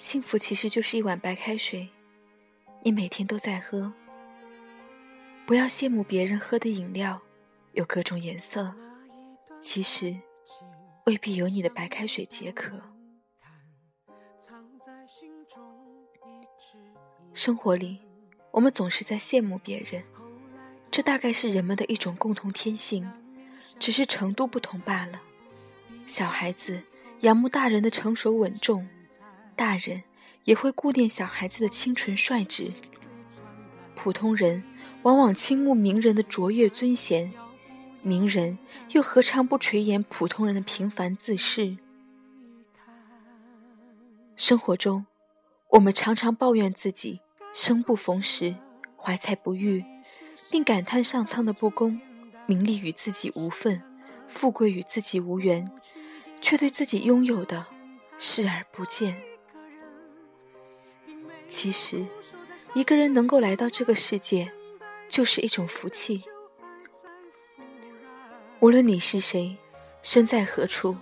幸福其实就是一碗白开水，你每天都在喝。不要羡慕别人喝的饮料有各种颜色，其实未必有你的白开水解渴。生活里，我们总是在羡慕别人，这大概是人们的一种共同天性，只是程度不同罢了。小孩子仰慕大人的成熟稳重，大人也会顾念小孩子的清纯率直。普通人往往倾慕名人的卓越尊贤，名人又何尝不垂涎普通人的平凡自适？生活中，我们常常抱怨自己。生不逢时，怀才不遇，并感叹上苍的不公，名利与自己无份，富贵与自己无缘，却对自己拥有的视而不见。其实，一个人能够来到这个世界，就是一种福气。无论你是谁，身在何处，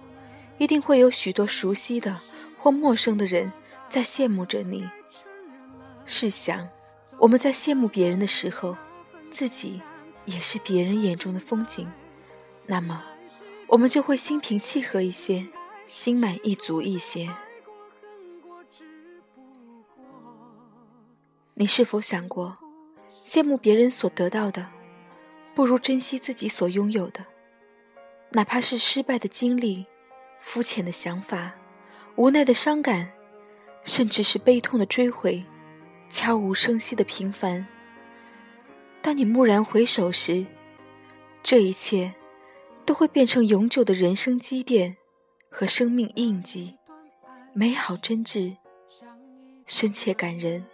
一定会有许多熟悉的或陌生的人在羡慕着你。试想，我们在羡慕别人的时候，自己也是别人眼中的风景，那么我们就会心平气和一些，心满意足一些。你是否想过，羡慕别人所得到的，不如珍惜自己所拥有的？哪怕是失败的经历、肤浅的想法、无奈的伤感，甚至是悲痛的追悔。悄无声息的平凡。当你蓦然回首时，这一切都会变成永久的人生积淀和生命印记，美好真挚，深切感人。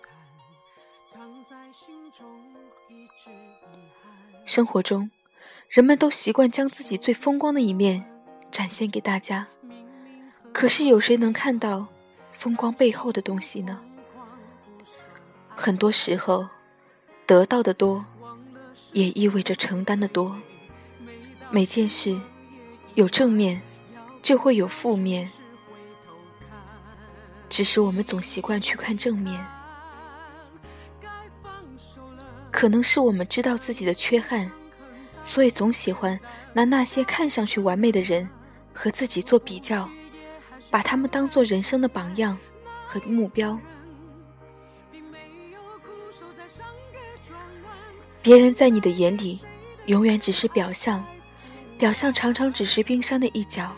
生活中，人们都习惯将自己最风光的一面展现给大家，可是有谁能看到风光背后的东西呢？很多时候，得到的多，也意味着承担的多。每件事有正面，就会有负面。只是我们总习惯去看正面，可能是我们知道自己的缺憾，所以总喜欢拿那些看上去完美的人和自己做比较，把他们当做人生的榜样和目标。别人在你的眼里，永远只是表象，表象常常只是冰山的一角。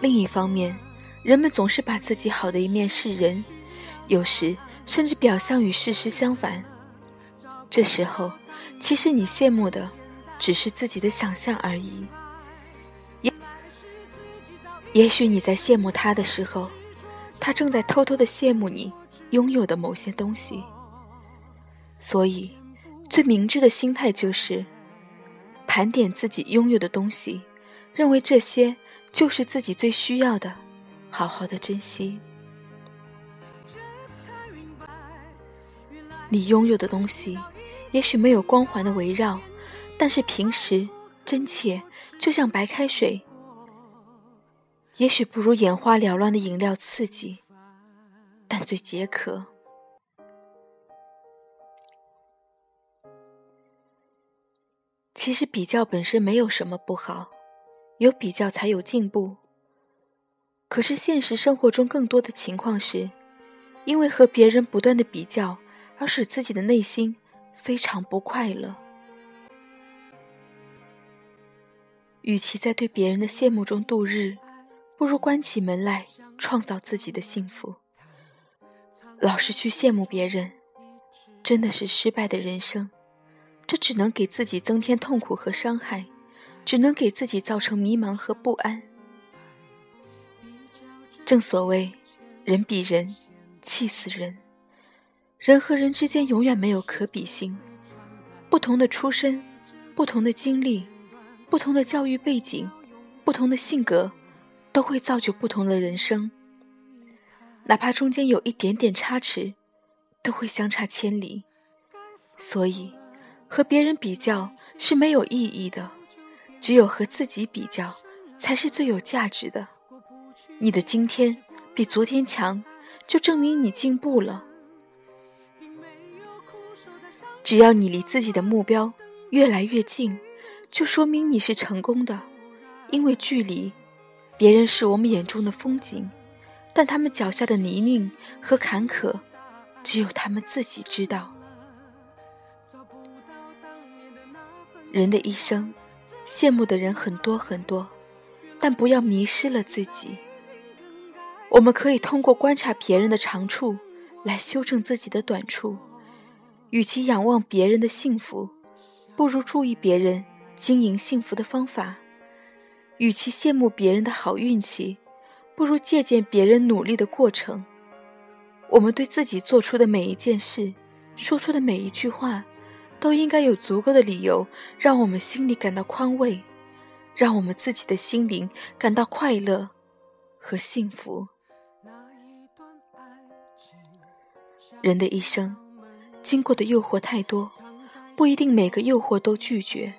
另一方面，人们总是把自己好的一面示人，有时甚至表象与事实相反。这时候，其实你羡慕的，只是自己的想象而已。也也许你在羡慕他的时候，他正在偷偷的羡慕你拥有的某些东西。所以。最明智的心态就是盘点自己拥有的东西，认为这些就是自己最需要的，好好的珍惜。你拥有的东西，也许没有光环的围绕，但是平时真切，就像白开水。也许不如眼花缭乱的饮料刺激，但最解渴。其实比较本身没有什么不好，有比较才有进步。可是现实生活中更多的情况是，因为和别人不断的比较，而使自己的内心非常不快乐。与其在对别人的羡慕中度日，不如关起门来创造自己的幸福。老是去羡慕别人，真的是失败的人生。这只能给自己增添痛苦和伤害，只能给自己造成迷茫和不安。正所谓，人比人气死人。人和人之间永远没有可比性，不同的出身，不同的经历，不同的教育背景，不同的性格，都会造就不同的人生。哪怕中间有一点点差池，都会相差千里。所以。和别人比较是没有意义的，只有和自己比较才是最有价值的。你的今天比昨天强，就证明你进步了。只要你离自己的目标越来越近，就说明你是成功的。因为距离，别人是我们眼中的风景，但他们脚下的泥泞和坎坷，只有他们自己知道。人的一生，羡慕的人很多很多，但不要迷失了自己。我们可以通过观察别人的长处，来修正自己的短处。与其仰望别人的幸福，不如注意别人经营幸福的方法；与其羡慕别人的好运气，不如借鉴别人努力的过程。我们对自己做出的每一件事，说出的每一句话。都应该有足够的理由，让我们心里感到宽慰，让我们自己的心灵感到快乐和幸福。人的一生，经过的诱惑太多，不一定每个诱惑都拒绝。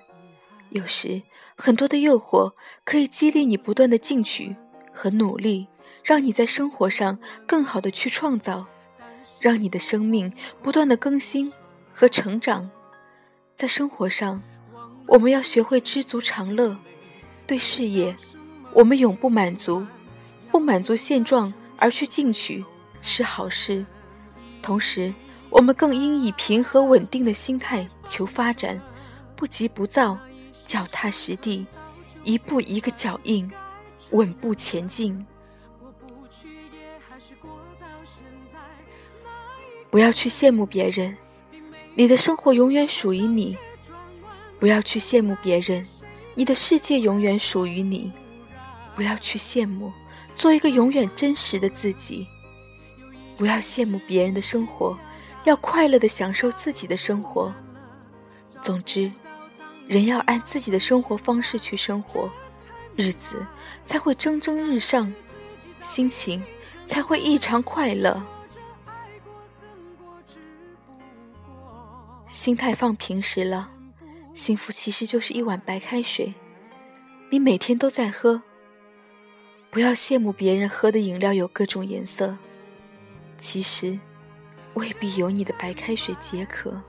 有时，很多的诱惑可以激励你不断的进取和努力，让你在生活上更好的去创造，让你的生命不断的更新和成长。在生活上，我们要学会知足常乐；对事业，我们永不满足，不满足现状而去进取是好事。同时，我们更应以平和稳定的心态求发展，不急不躁，脚踏实地，一步一个脚印，稳步前进。不要去羡慕别人。你的生活永远属于你，不要去羡慕别人；你的世界永远属于你，不要去羡慕。做一个永远真实的自己，不要羡慕别人的生活，要快乐的享受自己的生活。总之，人要按自己的生活方式去生活，日子才会蒸蒸日上，心情才会异常快乐。心态放平时了，幸福其实就是一碗白开水，你每天都在喝。不要羡慕别人喝的饮料有各种颜色，其实未必有你的白开水解渴。